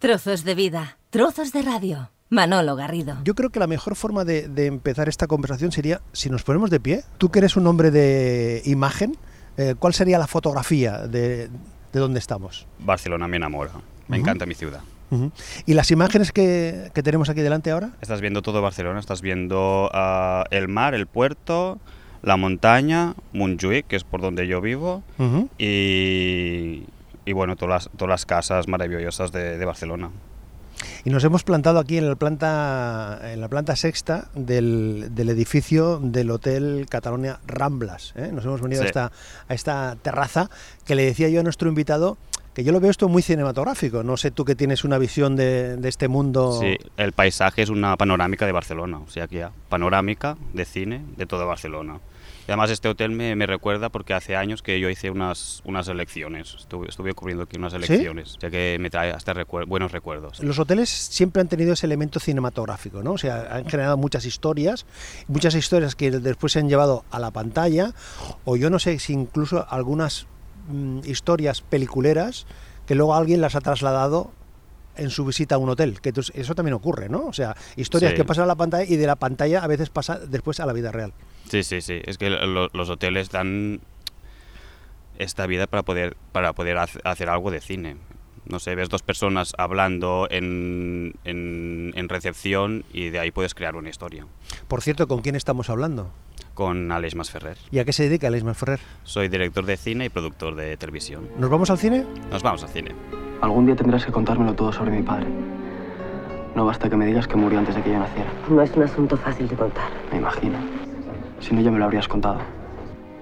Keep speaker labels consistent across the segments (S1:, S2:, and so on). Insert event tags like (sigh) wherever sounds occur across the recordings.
S1: Trozos de vida, trozos de radio. Manolo Garrido.
S2: Yo creo que la mejor forma de, de empezar esta conversación sería si nos ponemos de pie. Tú que eres un hombre de imagen, eh, ¿cuál sería la fotografía de, de dónde estamos?
S3: Barcelona me enamora. Me encanta mi ciudad.
S2: ¿Y las imágenes que, que tenemos aquí delante ahora?
S3: Estás viendo todo Barcelona, estás viendo ah, el mar, el puerto, la montaña, Montjuïc, que es por donde yo vivo, y, y bueno, todas las, todas las casas maravillosas de, de Barcelona.
S2: Y nos hemos plantado aquí en la planta, en la planta sexta del, del edificio del Hotel Catalonia Ramblas. ¿eh? Nos hemos venido a,
S3: Sí.
S2: esta, a esta terraza que le decía yo a nuestro invitado que yo lo veo esto muy cinematográfico. No sé tú que tienes una visión de, de este mundo.
S3: Sí, el paisaje es una panorámica de Barcelona, o sea que ya, panorámica de cine de toda Barcelona. Y además este hotel me, me recuerda porque hace años que yo hice unas, unas elecciones, estuve, estuve cubriendo aquí unas elecciones, o sea que me trae hasta recuer- buenos recuerdos.
S2: Los hoteles siempre han tenido ese elemento cinematográfico, ¿no? O sea, han generado muchas historias, muchas historias que después se han llevado a la pantalla, o yo no sé si incluso algunas mm, historias peliculeras que luego alguien las ha trasladado en su visita a un hotel, que eso también ocurre, ¿no? O sea, historias
S3: Sí.
S2: que pasan a la pantalla y de la pantalla a veces pasa después a la vida real.
S3: Sí, sí, sí. Es que lo- los hoteles dan esta vida para poder, para poder hace- hacer algo de cine. No sé, ves dos personas hablando en, en, en recepción y de ahí puedes crear una historia.
S2: Por cierto, ¿con quién estamos hablando?
S3: Con Alex Masferrer.
S2: ¿Y a qué se dedica Alex Ferrer?
S3: Soy director de cine y productor de televisión.
S2: ¿Nos vamos al cine?
S3: Nos vamos al cine.
S4: Algún día tendrás que contármelo todo sobre mi padre. No basta que me digas que murió antes de que yo naciera.
S5: No es un asunto fácil de contar.
S4: Me imagino. Si no, ya me lo habrías contado.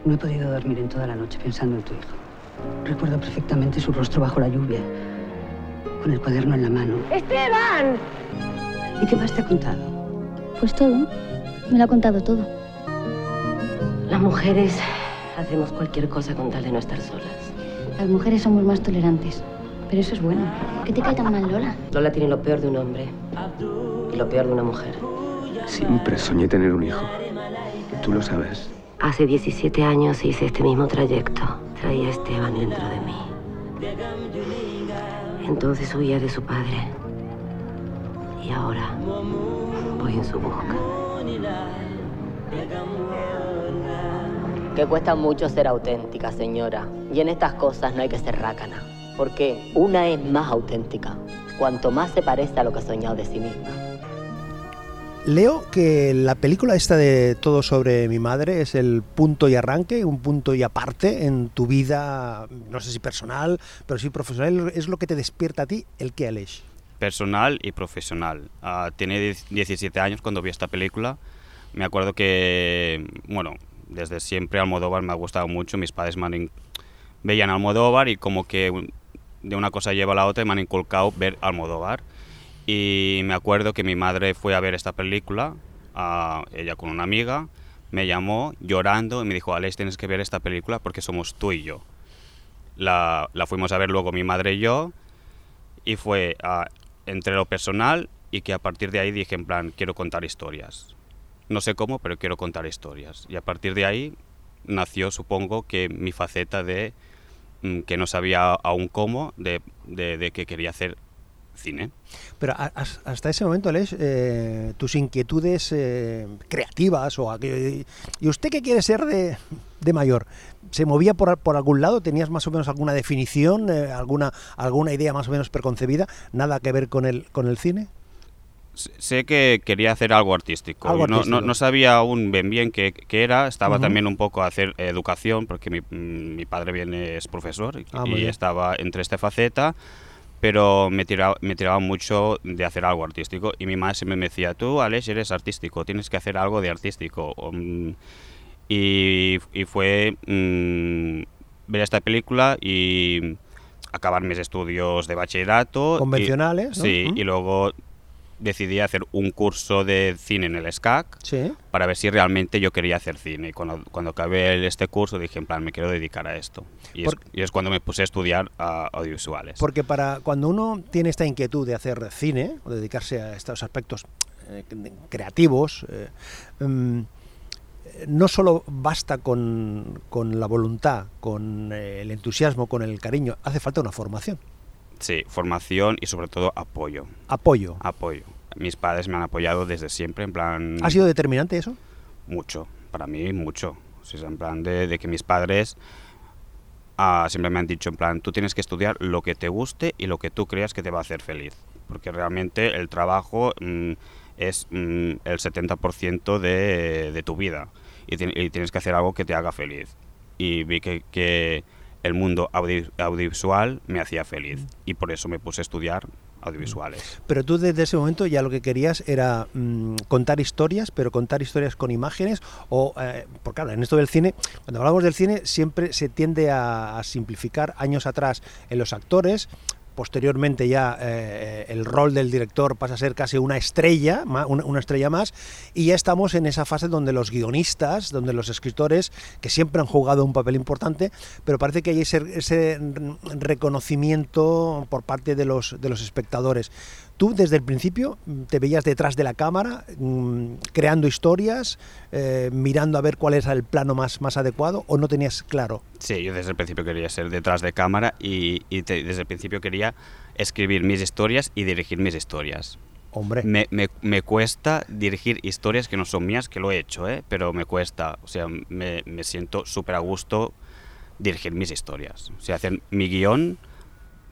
S6: No he podido dormir en toda la noche pensando en tu hijo. Recuerdo perfectamente su rostro bajo la lluvia, con el cuaderno en la mano.
S5: ¡Esteban!
S6: ¿Y qué más te ha contado?
S7: Pues todo. Me lo ha contado todo.
S5: Las mujeres hacemos cualquier cosa con tal de no estar solas.
S7: Las mujeres somos más tolerantes. Pero eso es bueno. ¿Qué te cae tan mal, Lola?
S5: Lola tiene lo peor de un hombre y lo peor de una mujer.
S4: Siempre soñé tener un hijo. Tú lo sabes.
S5: Hace 17 años hice este mismo trayecto. Traía a Esteban dentro de mí. Entonces huía de su padre. Y ahora voy en su busca. Que cuesta mucho ser auténtica, señora. Y en estas cosas no hay que ser rácana. Porque una es más auténtica. Cuanto más se parece a lo que ha soñado de sí misma.
S2: Leo que la película esta de Todo sobre mi madre es el punto y arranque, un punto y aparte en tu vida, no sé si personal, pero sí profesional, es lo que te despierta a ti el que Aleix.
S3: Personal y profesional. Ah, tiene 10 17 años cuando vi esta película. Me acuerdo que, bueno, desde siempre Almodóvar me ha gustado mucho. Mis padres me han veían Almodóvar y como que de una cosa lleva a la otra y me han inculcado ver Almodóvar. Y me acuerdo que mi madre fue a ver esta película, a ella con una amiga, me llamó llorando y me dijo, Alex, tienes que ver esta película porque somos tú y yo. La, la fuimos a ver luego mi madre y yo y fue ah, entre lo personal y que a partir de ahí dije en plan, quiero contar historias. No sé cómo, pero quiero contar historias. Y a partir de ahí nació, supongo, que mi faceta de que no sabía aún cómo, de, de- que quería hacer cine.
S2: Pero hasta ese momento, Aleix, eh, tus inquietudes eh, creativas o aquello- ¿Y usted qué quiere ser de, de mayor? ¿Se movía por, por algún lado? ¿Tenías más o menos alguna definición, eh, alguna, alguna idea más o menos preconcebida? ¿Nada que ver con el, con el cine?
S3: Sé que quería hacer algo artístico.
S2: Algo
S3: y no, no-
S2: artístico.
S3: no sabía aún bien bien qué, qué era. Estaba
S2: Ujú.
S3: también un poco a hacer educación, porque mi, mi padre viene es profesor y,
S2: Ah,
S3: y estaba entre esta faceta, pero me tiraba, me tiraba mucho de hacer algo artístico. Y mi madre siempre me decía, tú, Alex, eres artístico, tienes que hacer algo de artístico. Mm, y, y fue mm, ver esta película y acabar mis estudios de bachillerato. y-
S2: Convencionales, ¿no?
S3: Sí, y luego decidí hacer un curso de cine en el SCAC
S2: Sí.
S3: para ver si realmente yo quería hacer cine. Y cuando, cuando acabé el- este curso dije, en plan, me quiero dedicar a esto. Y,
S2: Por-
S3: es, y es cuando me puse a estudiar audiovisuales.
S2: Porque para cuando uno tiene esta inquietud de hacer cine o dedicarse a estos aspectos eh, creativos, eh, mm, no solo basta con, con la voluntad, con eh, el entusiasmo, con el cariño, hace falta una formación.
S3: Sí, formación y sobre todo apoyo.
S2: Apoyo.
S3: Apoyo. Mis padres me han apoyado desde siempre, en plan...
S2: ¿Ha sido determinante eso?
S3: Mucho, para mí mucho. O sea, en plan de, de que mis padres ah, siempre me han dicho, en plan, tú tienes que estudiar lo que te guste y lo que tú creas que te va a hacer feliz. Porque realmente el trabajo mm, es mm, el 70% de, de tu vida y, ti- y tienes que hacer algo que te haga feliz. Y vi que, que el mundo audi- audiovisual me hacía feliz y por eso me puse a estudiar audiovisuales.
S2: Pero tú desde ese momento ya lo que querías era mm, contar historias, pero contar historias con imágenes o, eh, porque claro, en esto del cine, cuando hablamos del cine siempre se tiende a simplificar años atrás en los actores. Posteriormente ya eh, el rol del director pasa a ser casi una estrella, una, estrella más, y ya estamos en esa fase donde los guionistas, donde los escritores, que siempre han jugado un papel importante, pero parece que hay ese, reconocimiento por parte de los espectadores. Tú desde el principio mm, te veías detrás de la cámara, mm, creando historias, eh, mirando a ver cuál era el plano más, más adecuado, o no tenías claro.
S3: Sí, yo desde el principio quería ser detrás de cámara y, y te- desde el principio quería escribir mis historias y dirigir mis historias.
S2: Hombre,
S3: Me, me- me cuesta dirigir historias que no son mías, que lo he hecho, ¿eh? pero me cuesta. O sea, me, me siento súper a gusto dirigir mis historias. O sea, hacer mi guion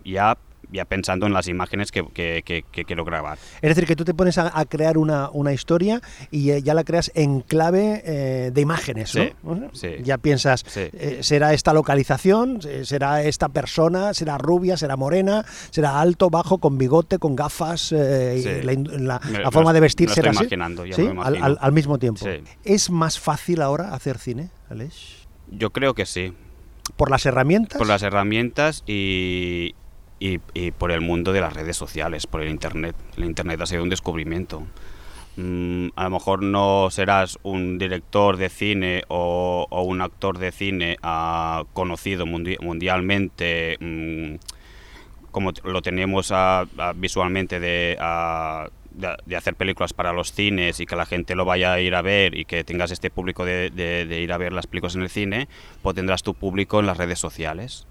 S3: ya, ya pensando en las imágenes que, que- que- que quiero grabar.
S2: es decir, que tú te pones a, a crear una, una historia y eh, ya la creas en clave eh, de imágenes, ¿no?
S3: Sí,
S2: Ujú.
S3: sí.
S2: Ya piensas,
S3: Sí.
S2: eh, será esta localización, será esta persona, será rubia, será morena, será alto, bajo, con bigote, con gafas, eh, la, in- la-
S3: Me-
S2: la
S3: me
S2: forma de vestir
S3: me
S2: será
S3: estoy
S2: así.
S3: imaginando, ya
S2: ¿Sí?
S3: me lo
S2: Al,
S3: imagino.
S2: al- al mismo tiempo. ¿Es más fácil ahora hacer cine, Aleix?
S3: Yo creo que sí.
S2: ¿Por las herramientas?
S3: Por las herramientas y, y, y por el mundo de las redes sociales, por el Internet. El Internet ha sido un descubrimiento. Mm, a lo mejor no serás un director de cine o, o un actor de cine ah, conocido mundi- mundialmente, mm, como lo tenemos ah, ah, visualmente de, ah, de, de hacer películas para los cines y que la gente lo vaya a ir a ver y que tengas este público de, de- de ir a ver las películas en el cine, pues tendrás tu público en las redes sociales.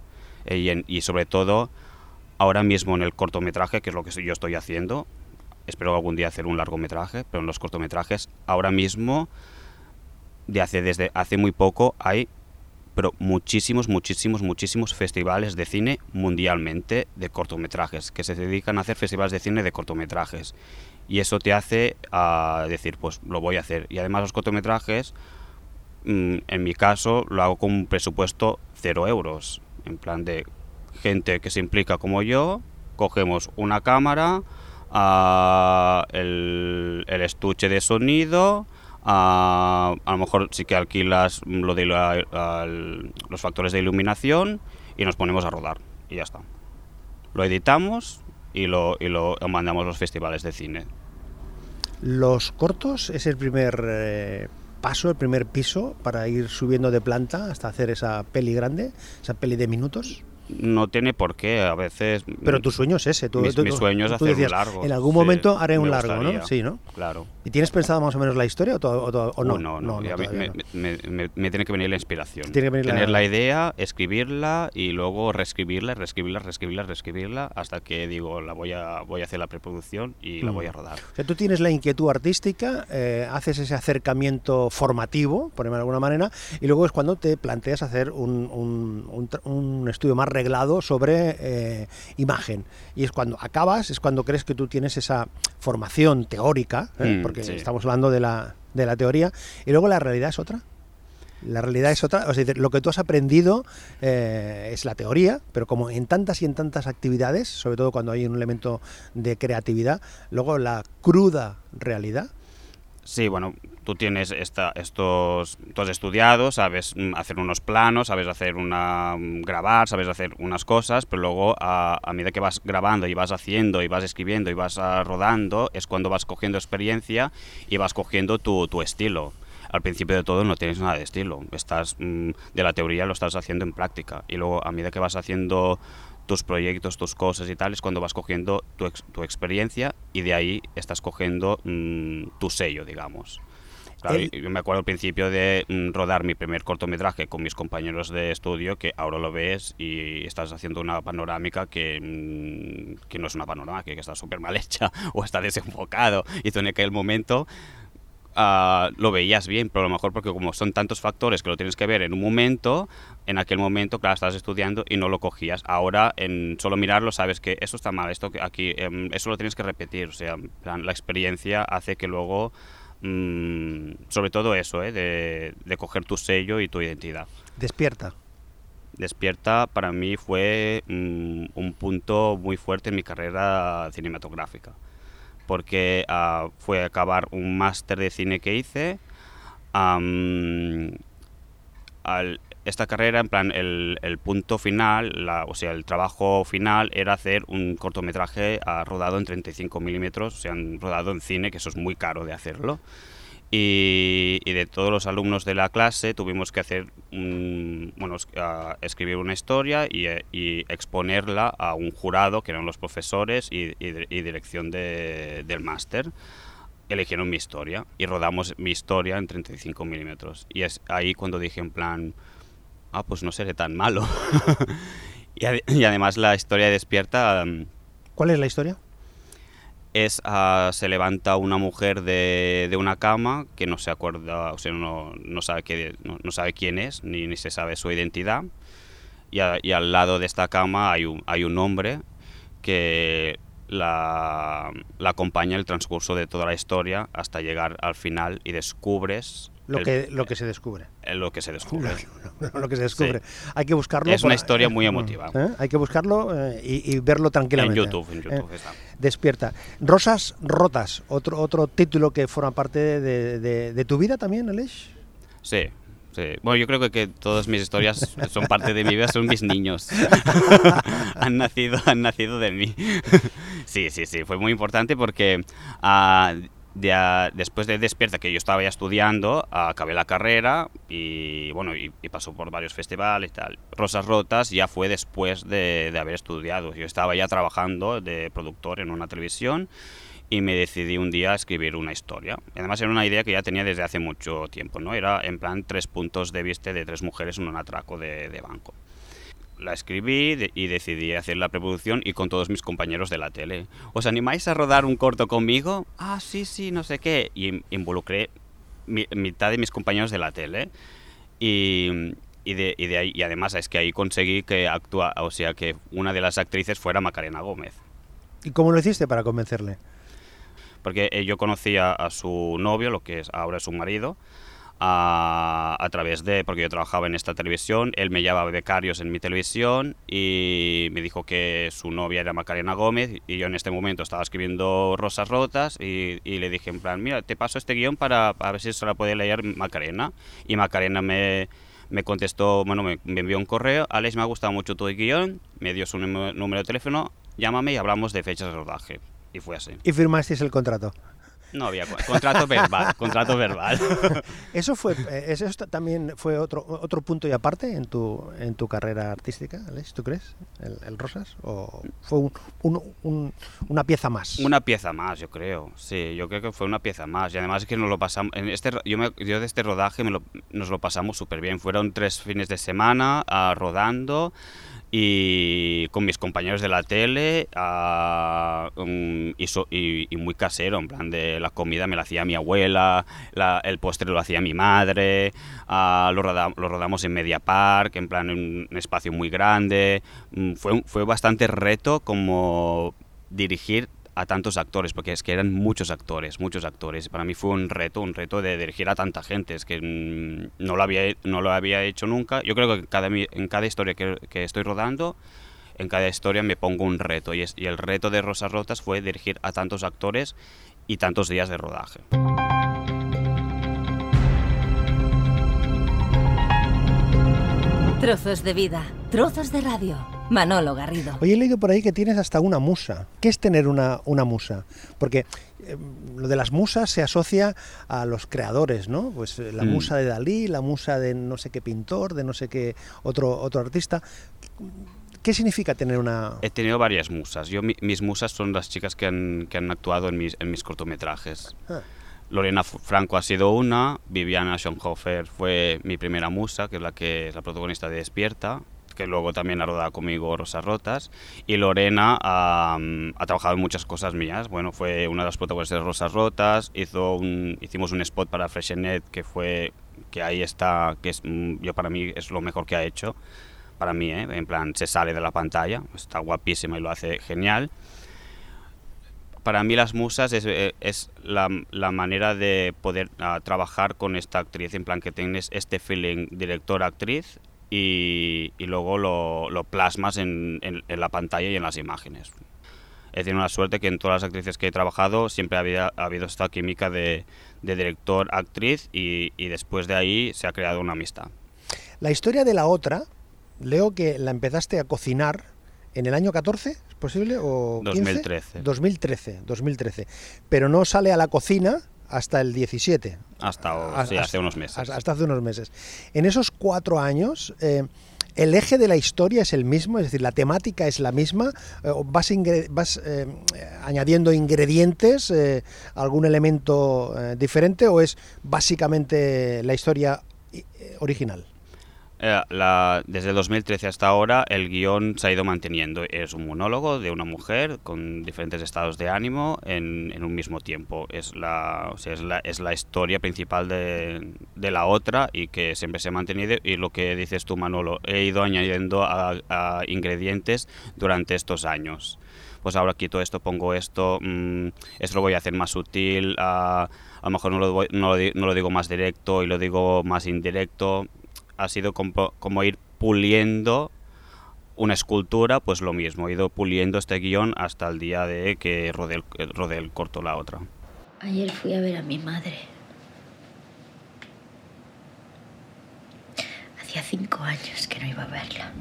S3: Eh, y, en- y sobre todo, ahora mismo en el cortometraje, que es lo que yo estoy haciendo, espero algún día hacer un largometraje, pero en los cortometrajes, ahora mismo, de hace, desde hace muy poco, hay pero muchísimos, muchísimos, muchísimos festivales de cine mundialmente de cortometrajes, que se dedican a hacer festivales de cine de cortometrajes. Y eso te hace a decir, pues lo voy a hacer. Y además los cortometrajes, mm, en mi caso, lo hago con un presupuesto cero euros. En plan de gente que se implica como yo, cogemos una cámara, ah, el, estuche de sonido, ah, a lo mejor sí que alquilas lo de los factores de iluminación y nos ponemos a rodar y ya está. Lo editamos y lo, y lo mandamos a los festivales de cine.
S2: Los cortos es el primer eh, paso, el primer piso para ir subiendo de planta hasta hacer esa peli grande, esa peli de minutos.
S3: No tiene por qué, a veces...
S2: Pero tu sueño es ese. Tú,
S3: Mis-
S2: tú-
S3: mi sueño es
S2: tú
S3: hacer un
S2: decías,
S3: largo,
S2: En algún
S3: sí,
S2: momento haré un largo, ¿no? Sí, ¿no?
S3: Claro.
S2: ¿Y tienes pensado más o menos la historia o, to- o to- o no?
S3: No, no, ya me,
S2: no.
S3: me- me- me tiene que venir la inspiración.
S2: Tiene que venir la-
S3: Tener la... idea, escribirla y luego reescribirla, reescribirla, reescribirla, reescribirla hasta que digo, la voy a, voy a hacer la preproducción y la
S2: Mm.
S3: voy a rodar.
S2: O sea, tú tienes la inquietud artística, eh, haces ese acercamiento formativo, por llamarlo de alguna manera, y luego es cuando te planteas hacer un, un- un un estudio más reglado sobre eh, imagen. Y es cuando acabas, es cuando crees que tú tienes esa formación teórica, ¿eh?
S3: Mm,
S2: porque
S3: sí.
S2: estamos hablando de la, de la teoría, y luego la realidad es otra. La realidad es otra, o sea, lo que tú has aprendido eh, es la teoría, pero como en tantas y en tantas actividades, sobre todo cuando hay un elemento de creatividad, luego la cruda realidad.
S3: Sí, bueno, tú tienes esta, estos, tú has estudiado, sabes mm, hacer unos planos, sabes hacer una, mm, grabar, sabes hacer unas cosas, pero luego a, medida que vas grabando y vas haciendo y vas escribiendo y vas ah, rodando, es cuando vas cogiendo experiencia y vas cogiendo tu, estilo. Al principio de todo no tienes nada de estilo, estás mm, de la teoría lo estás haciendo en práctica y luego a medida que vas haciendo tus proyectos, tus cosas y tal, es cuando vas cogiendo tu, ex- tu experiencia y de ahí estás cogiendo tu sello, digamos. Claro,
S2: El-
S3: yo me acuerdo al principio de mm, rodar mi primer cortometraje con mis compañeros de estudio, que ahora lo ves y estás haciendo una panorámica que, mm, que no es una panorámica, que está súper mal (laughs) hecha o está desenfocado. Y tú en aquel momento ah, lo veías bien, pero a lo mejor porque como son tantos factores que lo tienes que ver en un momento, en aquel momento, claro, estás estudiando y no lo cogías. Ahora, en solo mirarlo, sabes que eso está mal, esto aquí, em, eso lo tienes que repetir. O sea, la experiencia hace que luego, mm, sobre todo eso, ¿eh? de, de coger tu sello y tu identidad.
S2: Despierta.
S3: Despierta para mí fue mm, un punto muy fuerte en mi carrera cinematográfica, porque ah, fue acabar un máster de cine que hice. al- esta carrera, en plan, el, el punto final, la- o sea, el trabajo final era hacer un cortometraje ah, rodado en 35 milímetros, o sea, rodado en cine, que eso es muy caro de hacerlo. Y, y de todos los alumnos de la clase tuvimos que hacer un- bueno, ah, escribir una historia y, y exponerla a un jurado que eran los profesores y, y dirección de- del máster. Eligieron mi historia y rodamos mi historia en 35 milímetros. Y es ahí cuando dije en plan, ah, pues no seré tan malo. (laughs) y, ade- y además la historia despierta... mm,
S2: ¿Cuál es la historia?
S3: es ah, se levanta una mujer de, de una cama que no se acuerda, o sea, no, no sabe, qué, no, no sabe quién es, ni, ni se sabe su identidad. Y, a- y al lado de esta cama hay un, hay un hombre que la, la acompaña el transcurso de toda la historia hasta llegar al final y descubres
S2: Lo,
S3: el-
S2: que, lo que se descubre.
S3: eh, lo que se descubre. (laughs)
S2: lo que se descubre. Hay que buscarlo.
S3: Es una historia muy emotiva.
S2: ¿Eh? Hay que buscarlo eh, y, y verlo
S3: En
S2: tranquilamente.
S3: YouTube, en YouTube
S2: ¿eh?
S3: está.
S2: Despierta. Rosas Rotas, otro, otro título que forma parte de, de- de tu vida también, Aleix.
S3: Sí, sí. Bueno, yo creo que, que todas mis historias (laughs) son parte de mi vida, son mis niños. (laughs) han, nacido, han nacido de mí. sí, sí, sí, fue muy importante porque ah, de, después de Despierta, que yo estaba ya estudiando, acabé la carrera y bueno, y, pasó por varios festivales tal. Rosas Rotas ya fue después de, de haber estudiado. Yo estaba ya trabajando de productor en una televisión y me decidí un día a escribir una historia. Además era una idea que ya tenía desde hace mucho tiempo, ¿no? Era en plan tres puntos de vista de tres mujeres en un atraco de banco. La escribí y decidí hacer la preproducción y con todos mis compañeros de la tele. ¿Os animáis a rodar un corto conmigo? Ah, sí, sí, no sé qué. Y in- involucré mi- mitad de mis compañeros de la tele. Y, y de, y de ahí, y además es que ahí conseguí que actúa, o sea, que una de las actrices fuera Macarena Gómez.
S2: ¿Y cómo lo hiciste para convencerle?
S3: porque eh, yo conocía a su novio, lo que es ahora es su marido, a, a través de, porque yo trabajaba en esta televisión, él me llevaba becarios en mi televisión y me dijo que su novia era Macarena Gómez y yo en este momento estaba escribiendo Rosas Rotas y, y le dije en plan, mira, te paso este guion para, para ver si se la puede leer Macarena y Macarena me, me contestó, bueno, me, me envió un correo, Alex, me ha gustado mucho tu guion, me dio su número de teléfono, llámame y hablamos de fechas de rodaje. Y fue así.
S2: Y firmasteis el contrato.
S3: No había co- contrato verbal, contrato verbal. (laughs)
S2: ¿Eso fue eh, eso también fue otro otro punto y aparte en tu en tu carrera artística, Aleix, ¿tú crees? El, el Rosas o fue un, un- un- una pieza más.
S3: Una pieza más, yo creo. Sí, yo creo que fue una pieza más. Y además es que nos lo pasamos. En este, yo, me- yo de este rodaje me lo- nos lo pasamos súper bien. Fueron tres fines de semana ah, rodando y con mis compañeros de la tele ah, mm, y, muy casero, en plan de la comida me la hacía mi abuela, la- el postre lo hacía mi madre, ah, lo, roda- lo rodamos en Media Park, en plan en un espacio muy grande. Mm, Fue, fue bastante reto como dirigir a tantos actores, porque es que eran muchos actores, muchos actores. Para mí fue un reto, un reto de dirigir a tanta gente, es que mm, no, lo había, no lo había hecho nunca. Yo creo que en cada, en cada historia que, que estoy rodando, en cada historia me pongo un reto, y, es, y el reto de Rosas Rotas fue dirigir a tantos actores y tantos días de rodaje.
S1: Trozos de vida, trozos de radio. Manolo Garrido.
S2: Oye, he leído por ahí que tienes hasta una musa. ¿Qué es tener una, una musa? Porque eh, lo de las musas se asocia a los creadores, ¿no? Pues eh, la
S3: Mm.
S2: musa de Dalí, la musa de no sé qué pintor, de no sé qué otro, otro artista. ¿Qué significa tener una...?
S3: He tenido varias musas. Yo, mi- mis musas son las chicas que han, que han actuado en mis, en mis cortometrajes.
S2: Ah.
S3: Lorena Franco ha sido una, Viviana Schonhofer fue mi primera musa, que es la que es la protagonista de Despierta, que luego también ha rodado conmigo Rosas Rotas, y Lorena ha, ha trabajado en muchas cosas mías. Bueno, fue una de las protagonistas de Rosas Rotas, hizo un, hicimos un spot para Freshenet que fue que ahí está, que es mm, yo para mí es lo mejor que ha hecho, para mí, ¿eh? en plan se sale de la pantalla, está guapísima y lo hace genial para mí las musas es, eh, es la, la, manera de poder uh, trabajar con esta actriz, en plan que tienes este feeling director-actriz y, y, luego lo, lo plasmas en, en, en, la pantalla y en las imágenes. He tenido la suerte que en todas las actrices que he trabajado siempre había, ha habido esta química de, de director-actriz y, y después de ahí se ha creado una amistad.
S2: La historia de la otra, leo que la empezaste a cocinar en el año 14, ¿es posible? ¿O
S3: 2013.
S2: 2013, 2013. Pero no sale a la cocina hasta el 17.
S3: Hasta, sí, hace unos meses.
S2: Hasta, hasta, hace unos meses. En esos cuatro años, eh, ¿el eje de la historia es el mismo? Es decir, ¿la temática es la misma? Eh, ¿Vas, ingre vas eh, añadiendo ingredientes, eh, algún elemento eh, diferente o es básicamente la historia original?
S3: Eh, la, desde 2013 hasta ahora el guion se ha ido manteniendo. Es un monólogo de una mujer con diferentes estados de ánimo en, en un mismo tiempo. Es la, o sea, es la, es la historia principal de, de, la otra y que siempre se ha mantenido. Y lo que dices tú, Manolo, he ido añadiendo a, a ingredientes durante estos años. Pues ahora quito esto, pongo esto, mmm, esto lo voy a hacer más sutil, a, a lo mejor no lo, no, lo, no lo digo más directo y lo digo más indirecto ha sido como, como, ir puliendo una escultura, pues lo mismo, he ido puliendo este guion hasta el día de que rodé el, rodé el corto la otra.
S8: Ayer fui a ver a mi madre. Hacía cinco años que no iba a verla.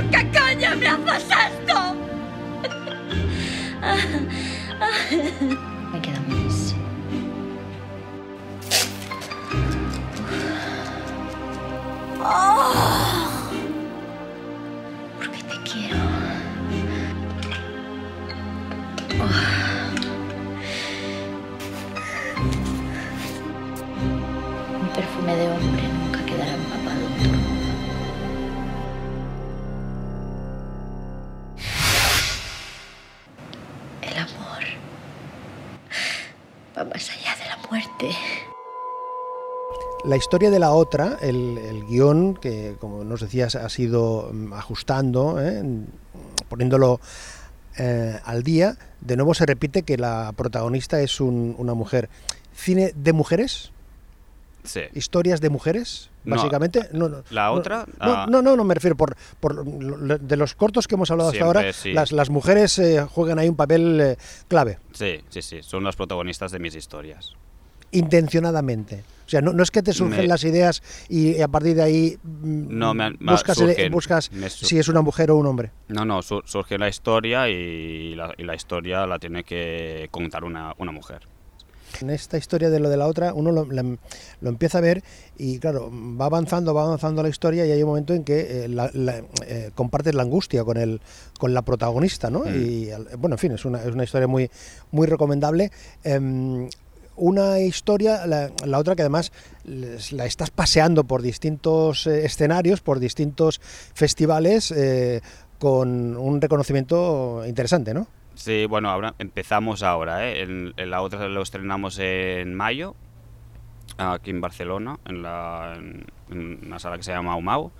S8: ¿Por qué coño me haces esto? Me queda. Oh, porque te quiero. Oh. La
S2: historia de la otra, el, el guion, que como nos decías, ha sido ajustando, ¿eh? poniéndolo eh, al día, de nuevo se repite que la protagonista es un, una mujer. ¿Cine de mujeres?
S3: Sí.
S2: ¿Historias de mujeres? Básicamente.
S3: No, no, ¿La otra?
S2: No,
S3: Ah.
S2: no, no, no, me refiero por, por de los cortos que hemos hablado hasta ahora,
S3: sí.
S2: las, las mujeres eh, juegan ahí un papel eh, clave,
S3: Sí, sí, sí, son las protagonistas de mis historias.
S2: Intencionadamente. O sea, no, no es que te surgen
S3: Me-
S2: las ideas y a partir de ahí mm,
S3: No, me
S2: buscas,
S3: surgen,
S2: buscas si es una mujer o un hombre.
S3: No, no, su- surge la historia y la, y la historia la tiene que contar una, una mujer.
S2: En esta historia de lo de la otra, uno lo, la- lo empieza a ver y claro, va avanzando, va avanzando la historia y hay un momento en que eh, la- la- eh, compartes la angustia con el, con la protagonista, ¿no?
S3: Mm.
S2: Y bueno, en fin, es una, es una historia muy, muy recomendable. Em, una historia, la, la otra que además la estás paseando por distintos eh, escenarios, por distintos festivales, eh, con un reconocimiento interesante, ¿no?
S3: Sí, bueno, ahora empezamos ahora, ¿eh? En, la otra lo estrenamos en mayo, aquí en Barcelona, en, la, en, una sala que se llama Umau.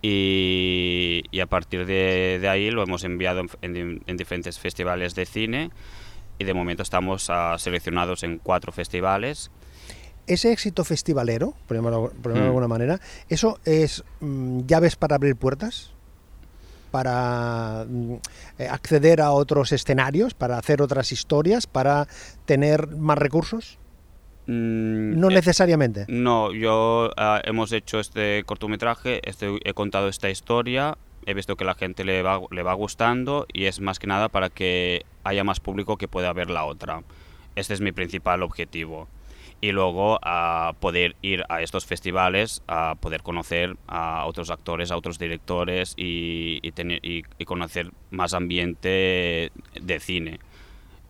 S3: Y, y a partir de, de, ahí lo hemos enviado en, en, en, diferentes festivales de cine y de momento estamos uh, seleccionados en cuatro festivales.
S2: Ese éxito festivalero, por llamarlo, por llamarlo mm. de alguna manera, ¿eso es mmm, llaves para abrir puertas? para eh, acceder a otros escenarios, para hacer otras historias, para tener más recursos?
S3: Mm,
S2: no necesariamente.
S3: Eh, no, yo uh, hemos hecho este cortometraje, este, he contado esta historia, he visto que la gente le va, le va gustando y es más que nada para que haya más público que pueda ver la otra. Este es mi principal objetivo. y luego a poder ir a estos festivales, a poder conocer a otros actores, a otros directores y, y tener, y, conocer más ambiente de cine.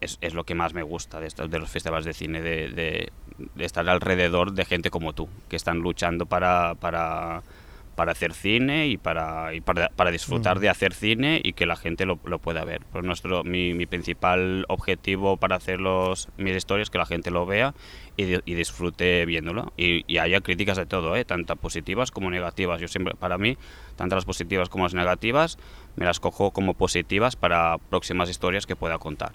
S3: Es, es, lo que más me gusta de, estos, de los festivales de cine, de, estar alrededor de gente como tú, que están luchando para, para hacer cine y para, y para, para disfrutar mm. de hacer cine y que la gente lo, lo pueda ver. Pues nuestro, mi, mi, principal objetivo para hacer los, mis historias es que la gente lo vea y, y disfrute viéndolo. Y, y, haya críticas de todo, ¿eh? tanto positivas como negativas. Yo siempre, para mí, tanto las positivas como las negativas, me las cojo como positivas para próximas historias que pueda contar.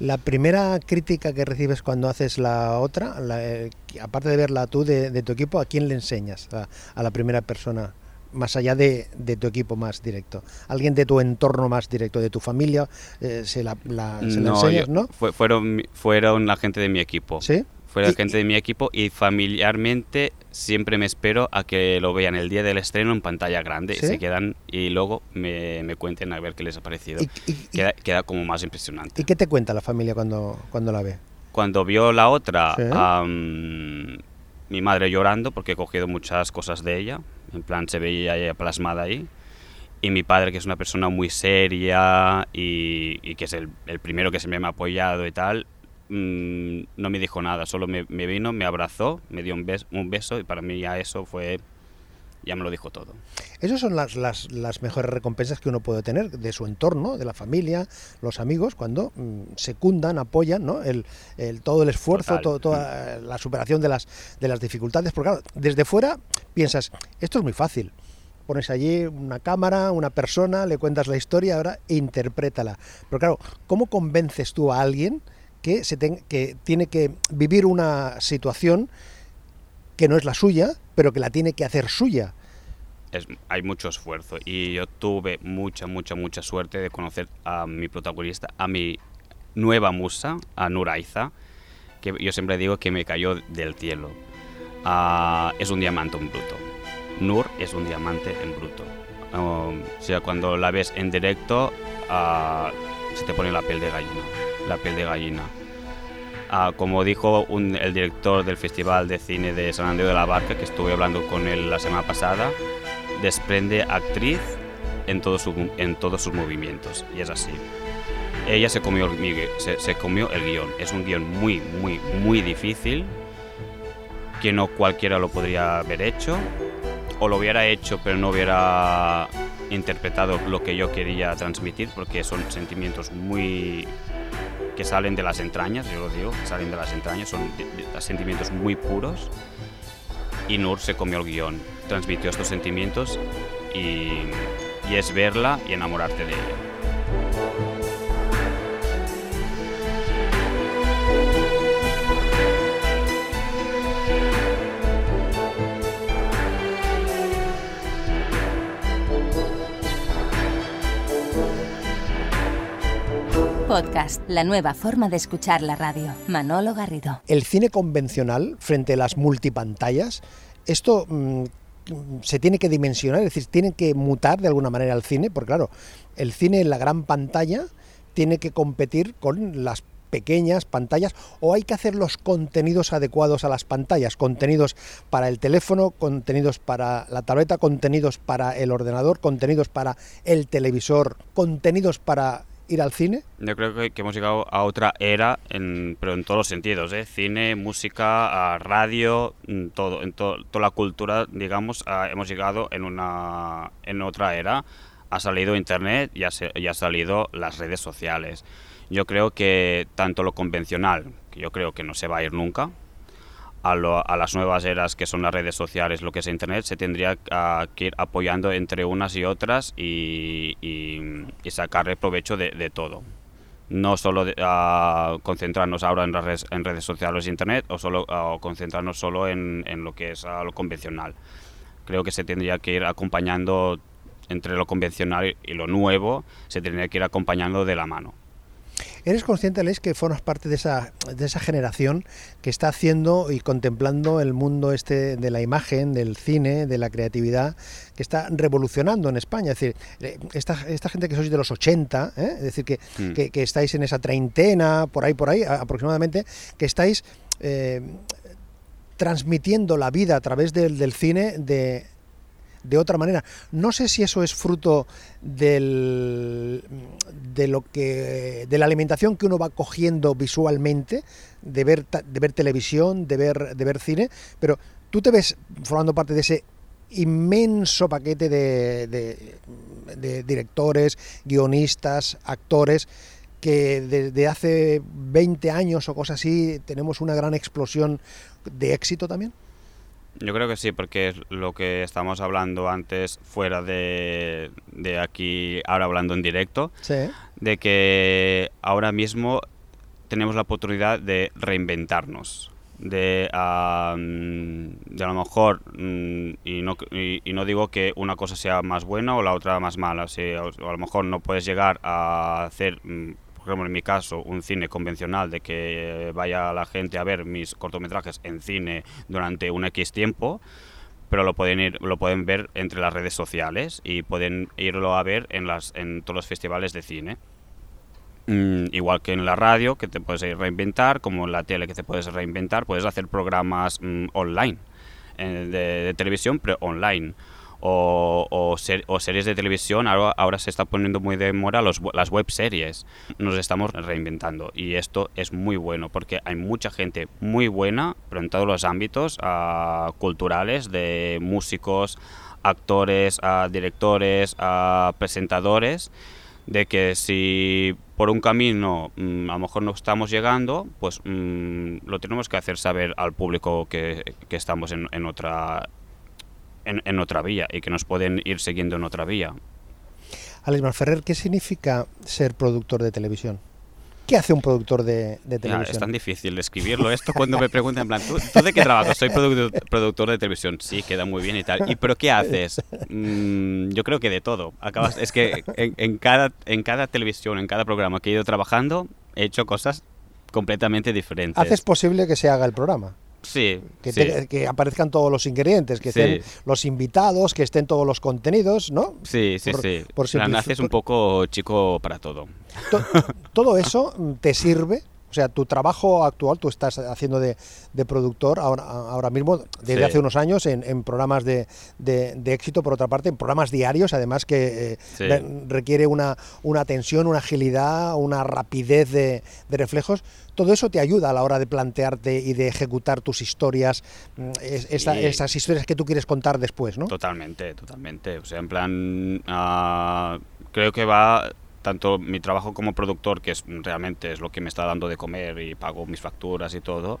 S2: La primera crítica que recibes cuando haces la otra, la, eh, aparte de verla tú de, de, tu equipo, ¿a quién le enseñas? A, a la primera persona, más allá de, de, tu equipo más directo. ¿Alguien de tu entorno más directo, de tu familia, eh, se la, la, se
S3: no,
S2: la enseñas,
S3: yo,
S2: no?
S3: Fue, fueron, fueron la gente de mi equipo.
S2: ¿Sí?
S3: Fue la gente de mi equipo y familiarmente siempre me espero a que lo vean el día del estreno en pantalla grande.
S2: ¿Sí?
S3: Se quedan y luego me, me, cuenten a ver qué les ha parecido. ¿Y, y, queda, queda, como más impresionante.
S2: ¿Y qué te cuenta la familia cuando, cuando la ve?
S3: Cuando vio la otra, ¿Sí? um, mi madre llorando porque he cogido muchas cosas de ella. En plan, se veía ella plasmada ahí. Y mi padre, que es una persona muy seria y, y que es el, el primero que se me ha apoyado y tal, mmm, no me dijo nada, solo me, me, vino, me abrazó, me dio un beso, un beso y para mí ya eso fue, ya me lo dijo todo.
S2: Esas son las, las, las, mejores recompensas que uno puede tener de su entorno, de la familia, los amigos, cuando mmm, secundan, apoyan ¿no? el, el, todo el esfuerzo, todo, toda la superación de las, de las dificultades. Porque claro, desde fuera piensas, esto es muy fácil pones allí una cámara, una persona, le cuentas la historia, ahora interprétala. Pero claro, ¿cómo convences tú a alguien que, se ten, que tiene que vivir una situación que no es la suya, pero que la tiene que hacer suya?
S3: Es, hay mucho esfuerzo y yo tuve mucha, mucha, mucha suerte de conocer a mi protagonista, a mi nueva musa, a Nuraiza, que yo siempre digo que me cayó del cielo. Uh, es un diamante en bruto. Nur es un diamante en bruto. Um, o sea, cuando la ves en directo, uh, se te pone la piel de gallina. La piel de gallina. Uh, como dijo el director del Festival de Cine de San Andrés de la Barca, que estuve hablando con él la semana pasada, desprende actriz en, todo su, en todos sus movimientos. Y es así. Ella se comió, se, se comió el guion. Es un guion muy, muy, muy difícil, que no cualquiera lo podría haber hecho o lo hubiera hecho pero no hubiera interpretado lo que yo quería transmitir porque son sentimientos muy que salen de las entrañas, yo lo digo, salen de las entrañas, son sentimientos muy puros y Nur se comió el guion, transmitió estos sentimientos y es verla y enamorarte de ella.
S1: Podcast, la nueva forma de escuchar la radio. Manolo Garrido.
S2: El cine convencional frente a las multipantallas, esto mmm, se tiene que dimensionar, es decir, tiene que mutar de alguna manera el cine, porque claro, el cine en la gran pantalla tiene que competir con las pequeñas pantallas o hay que hacer los contenidos adecuados a las pantallas, contenidos para el teléfono, contenidos para la tableta, contenidos para el ordenador, contenidos para el televisor, contenidos para ir al cine?
S3: Yo creo que, que hemos llegado a otra era, en, pero en todos los sentidos, ¿eh? cine, música, radio, todo, en to, toda la cultura, digamos, a, hemos llegado en una en otra era. Ha salido internet y ha, y ha salido las redes sociales. Yo creo que tanto lo convencional, que yo creo que no se va a ir nunca, a, las nuevas eras que son las redes sociales, lo que es Internet, se tendría uh, que ir apoyando entre unas y otras y, y, y sacarle provecho de, todo. No solo uh, concentrarnos ahora en, redes, en redes sociales e Internet o solo uh, concentrarnos solo en, lo que es lo convencional. Creo que se tendría que ir acompañando entre lo convencional y lo nuevo, se tendría que ir acompañando de la mano.
S2: ¿Eres consciente, Alex, que formas parte de esa, de esa generación que está haciendo y contemplando el mundo este de la imagen, del cine, de la creatividad, que está revolucionando en España? Es decir, esta, esta gente que sois de los 80, ¿eh? es decir, que, mm. que, que, estáis en esa treintena, por ahí, por ahí, aproximadamente, que estáis... Eh, transmitiendo la vida a través del, del cine de, de otra manera. No sé si eso es fruto del, de lo que de la alimentación que uno va cogiendo visualmente, de ver de ver televisión, de ver de ver cine, pero tú te ves formando parte de ese inmenso paquete de, de- de directores, guionistas, actores que desde hace 20 años o cosas así tenemos una gran explosión de éxito también.
S3: Yo creo que sí, porque es lo que estamos hablando antes fuera de, de aquí, ahora hablando en directo,
S2: Sí.
S3: de que ahora mismo tenemos la oportunidad de reinventarnos, de, mm, de a lo mejor, mm, y, no, y, y no digo que una cosa sea más buena o la otra más mala, o a lo mejor no puedes llegar a hacer, mm, por ejemplo en mi caso, un cine convencional de que vaya la gente a ver mis cortometrajes en cine durante un X tiempo, pero lo pueden ir, lo pueden ver entre las redes sociales y pueden irlo a ver en las en todos los festivales de cine. Mm, igual que en la radio, que te puedes reinventar, como en la tele, que te puedes reinventar, puedes hacer programas mm, online, eh, de, de televisión, pero online. O, o, ser- o series de televisión, ahora, ahora se está poniendo muy de moda los, las web series. Nos estamos reinventando y esto es muy bueno porque hay mucha gente muy buena, pero en todos los ámbitos ah, culturales, de músicos, actores, ah, directores, ah, presentadores, de que si por un camino mm, a lo mejor no estamos llegando, pues mm, lo tenemos que hacer saber al público que, que estamos en, en otra en, en otra vía y que nos pueden ir siguiendo en otra vía.
S2: Alex Malferrer, ¿qué significa ser productor de televisión? ¿Qué hace un productor de, de
S3: Ya,
S2: televisión?
S3: es tan difícil escribirlo esto cuando me preguntan en plan, ¿tú, tú de qué trabajas? Soy productor, productor de televisión. Sí, queda muy bien y tal. ¿Y pero qué haces? Mm, yo creo que de todo. Acabas, es que en, en cada, en cada televisión, en cada programa que he ido trabajando, he hecho cosas completamente diferentes.
S2: Haces posible que se haga el programa.
S3: Sí,
S2: Que,
S3: sí.
S2: te- que aparezcan todos los ingredientes, que
S3: Sí.
S2: estén los invitados, que estén todos los contenidos, ¿no?
S3: Sí, sí,
S2: por-
S3: sí.
S2: por
S3: haces un poco chico para todo.
S2: To- todo eso te sirve. O sea, tu trabajo actual, tú estás haciendo de, de productor ahora, ahora mismo, desde
S3: Sí.
S2: hace unos años, en, en programas de, de- de éxito, por otra parte, en programas diarios, además que eh,
S3: Sí.
S2: requiere una, una atención, una agilidad, una rapidez de, reflejos. Todo eso te ayuda a la hora de plantearte y de ejecutar tus historias, mm, es- esa-
S3: Y-
S2: esas historias que tú quieres contar después, ¿no?
S3: Totalmente, totalmente. O sea, en plan, ah, creo que va tanto mi trabajo como productor, que es realmente es lo que me está dando de comer y pago mis facturas y todo,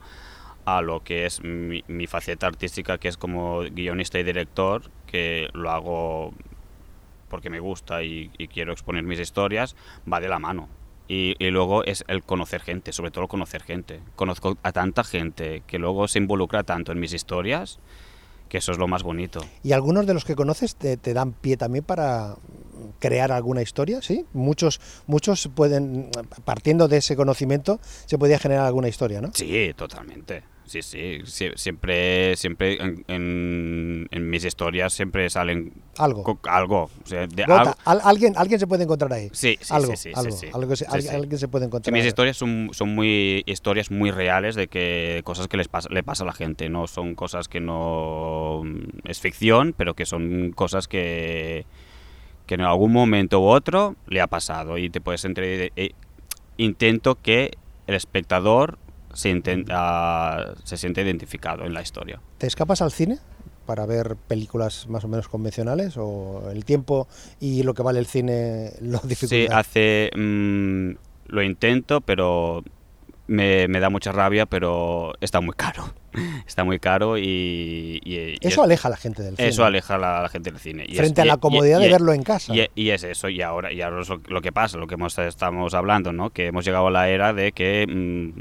S3: a lo que es mi, faceta artística, que es como guionista y director, que lo hago porque me gusta y, quiero exponer mis historias, va de la mano. Y, luego es el conocer gente, sobre todo conocer gente. Conozco a tanta gente que luego se involucra tanto en mis historias, que eso es lo más bonito.
S2: ¿Y algunos de los que conoces te dan pie también para crear alguna historia? ¿Sí? Muchos, muchos pueden, partiendo de ese conocimiento, se podía generar alguna historia, ¿no?
S3: Sí, totalmente. Sí, sí. Sie- siempre, siempre en, en- en mis historias siempre salen
S2: Algo.
S3: algo. O sea, de
S2: Gota,
S3: algo-
S2: al- alguien, alguien se puede encontrar ahí.
S3: Sí, sí,
S2: algo,
S3: sí, sí, sí,
S2: algo,
S3: sí.
S2: algo alguien, se puede encontrar.
S3: mis historias son, son muy historias muy reales de que cosas que les pasa, le pasa a la gente, no son cosas que no es ficción, pero que son cosas que, que en algún momento u otro le ha pasado y te puedes entre eh, intento que el espectador se, inten- ah, se siente identificado en la historia.
S2: ¿Te escapas al cine para ver películas más o menos convencionales o el tiempo y lo que vale el cine lo (laughs)
S3: Sí,
S2: dificulta?
S3: hace mm, lo intento, pero me, me da mucha rabia, pero está muy caro. (laughs) Está muy caro y...
S2: Eso
S3: es-
S2: aleja a la gente del cine.
S3: Eso aleja a la, a la gente del cine. Y
S2: Frente
S3: es-
S2: a la comodidad de verlo en casa.
S3: Y, y es eso, y ahora, y ahora es lo, lo que pasa, lo que hemos, estamos hablando, ¿no? Que hemos llegado a la era de que mm,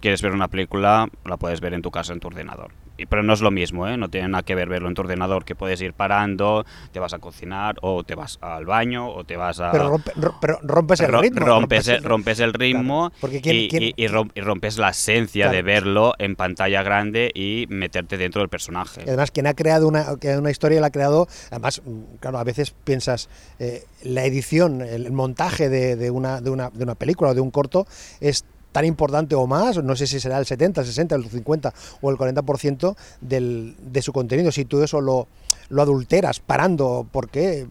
S3: quieres ver una película, la puedes ver en tu casa, en tu ordenador. Y, pero no es lo mismo, ¿eh? No tiene nada que ver verlo en tu ordenador, que puedes ir parando, te vas a cocinar, o te vas al baño, o te vas a...
S2: pero, rompe- ro- pero rompes el ritmo.
S3: Rompes, el- rompes el ritmo
S2: Claro, porque quién-
S3: y,
S2: quién-
S3: y- y rom- y rompes la esencia
S2: Claro.
S3: de verlo en pantalla grande y meterte dentro del personaje.
S2: Además, quien ha creado una, una historia la ha creado, además, mm, claro, a veces piensas, eh, la edición, el montaje de, de una, de, una, de una película o de un corto es tan importante o más, no sé si será el 70, el 60, el 50 o el 40% del, de su contenido. Si tú eso lo, lo adulteras parando, ¿por qué?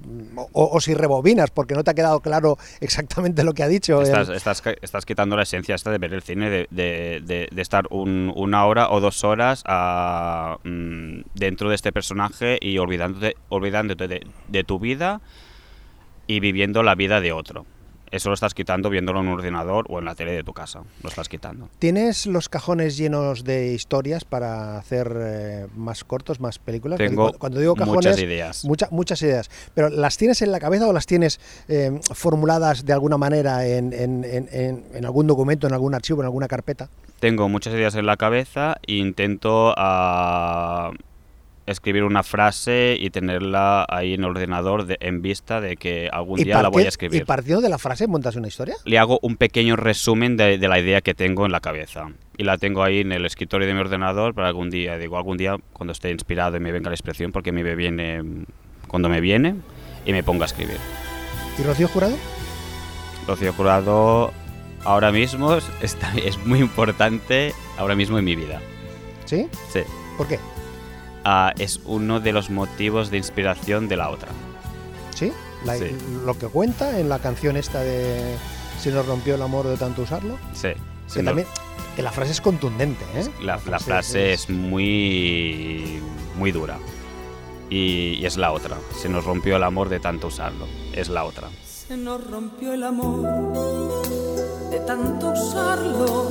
S2: O, o si rebobinas, porque no te ha quedado claro exactamente lo que ha dicho.
S3: Estás, estás, estás quitando la esencia esta de ver el cine, de, de- de- de estar un- una hora o dos horas ah, mm, dentro de este personaje y olvidándote, olvidándote de tu vida y viviendo la vida de otro. Eso lo estás quitando viéndolo en un ordenador o en la tele de tu casa. Lo estás quitando.
S2: ¿Tienes los cajones llenos de historias para hacer eh, más cortos, más películas?
S3: Tengo
S2: cu- cuando digo cajones,
S3: muchas ideas.
S2: mucha- muchas ideas. Pero ¿las tienes en la cabeza o las tienes eh, formuladas de alguna manera en, en- en- en- en algún documento, en algún archivo, en alguna carpeta?
S3: Tengo muchas ideas en la cabeza e intento ah, escribir una frase y tenerla ahí en el ordenador de- en vista de que algún día la voy a escribir.
S2: ¿Y partiendo de la frase montas una historia?
S3: le hago un pequeño resumen de, de la idea que tengo en la cabeza. Y la tengo ahí en el escritorio de mi ordenador para algún día, digo, algún día cuando esté inspirado y me venga la expresión, porque me viene cuando me viene y me ponga a escribir.
S2: ¿Y Rocío Jurado?
S3: Rocío Jurado ahora mismo está, es muy importante ahora mismo en mi vida.
S2: ¿Sí?
S3: Sí.
S2: ¿Por qué?
S3: Ah, es uno de los motivos de inspiración de la otra.
S2: ¿Sí? La-
S3: Sí.
S2: Lo que cuenta en la canción esta de Si nos rompió el amor de tanto usarlo.
S3: Sí.
S2: Que también, que la frase es contundente, ¿eh?
S3: La, la frase es muy, muy dura. Y, y es la otra. Se nos rompió el amor de tanto usarlo. Es la otra.
S9: Se nos rompió el amor de tanto usarlo,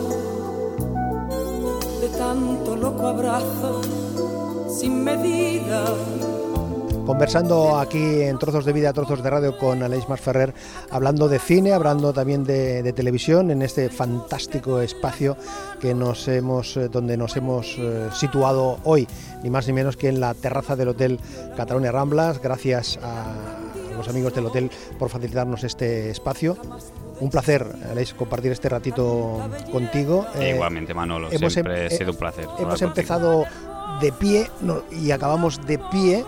S9: de tanto loco abrazo sin medida.
S2: Conversando aquí en Trozos de Vida, Trozos de Radio con Aleix Masferrer, hablando de cine, hablando también de, de televisión en este fantástico espacio que nos hemos, eh, donde nos hemos eh, situado hoy, ni más ni menos que en la terraza del Hotel Cataluña Ramblas. Gracias a los amigos del hotel por facilitarnos este espacio. Un placer, Aleix, compartir este ratito contigo. Eh,
S3: igualmente, Manolo.
S2: hemos
S3: Siempre
S2: em-
S3: ha sido un placer.
S2: Hemos
S3: contigo.
S2: De pie no, y acabamos de pie.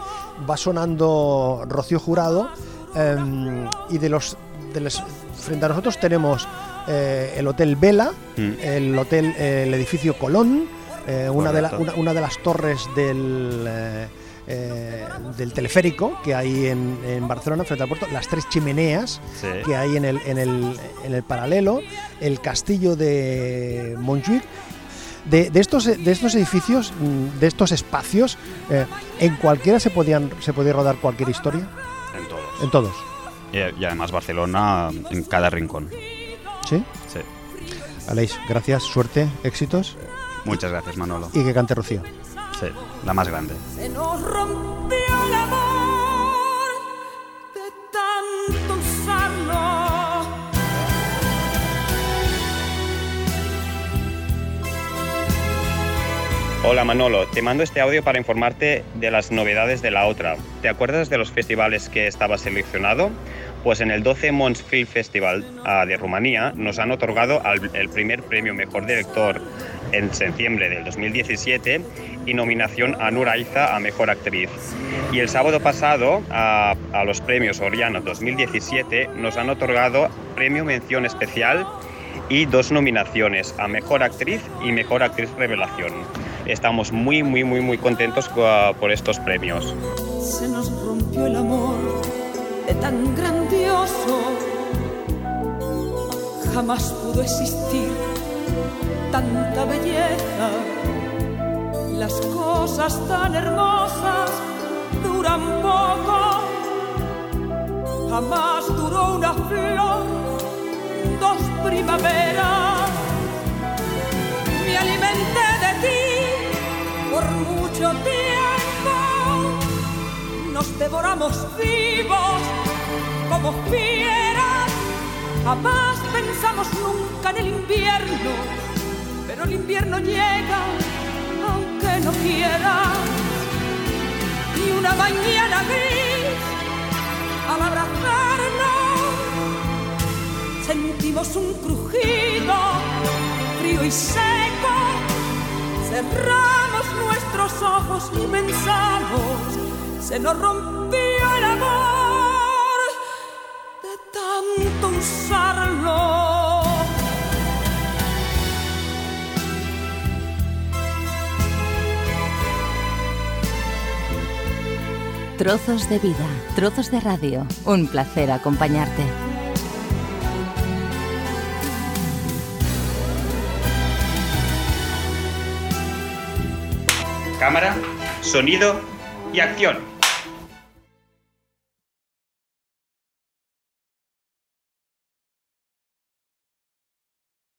S2: Va sonando Rocío Jurado em, y de los, de los- frente a nosotros tenemos eh, el Hotel Vela,
S3: Mm.
S2: el hotel, eh, el edificio Colón, eh, una, de la- una, una de las torres del eh, eh, del teleférico que hay en, en Barcelona frente al puerto, las tres chimeneas
S3: Sí.
S2: que hay en el, en el, en el paralelo, el castillo de Montjuic. De, de estos, de estos edificios, mm, de estos espacios, eh, ¿en cualquiera se, podían, se podía rodar cualquier historia?
S3: En todos.
S2: En todos.
S3: Y, y además Barcelona en cada rincón.
S2: ¿Sí?
S3: Sí.
S2: Aleix, gracias, suerte, éxitos
S3: Muchas gracias, Manolo.
S2: y que cante Rocío.
S3: Sí, la más grande.
S9: Se nos rompió el amor de tanto usarlo.
S3: Hola Manolo, te mando este audio para informarte de las novedades de la otra. ¿Te acuerdas de los festivales que estaba seleccionado? Pues en el 12 Mons Film Festival ah, de Rumanía nos han otorgado el primer premio Mejor Director en septiembre del 2017 y nominación a Nur Aiza a Mejor Actriz. Y el sábado pasado a, a los premios Oriana 2017 nos han otorgado premio Mención Especial y dos nominaciones a Mejor Actriz y Mejor Actriz Revelación. Estamos muy, muy, muy, muy contentos por estos premios.
S9: Se nos rompió el amor de tan grandioso. Jamás pudo existir tanta belleza. Las cosas tan hermosas duran poco. Jamás duró una flor, dos primaveras. Me alimenté mucho tiempo. Nos devoramos vivos como fieras. Jamás pensamos nunca en el invierno, pero el invierno llega aunque no quieras. Y una mañana gris, al abrazarnos, sentimos un crujido frío y seco. Cerramos nuestros ojos y pensamos, se nos rompió el amor de tanto usarlo.
S1: Trozos de vida, trozos de radio, un placer acompañarte.
S3: Cámara, sonido y acción.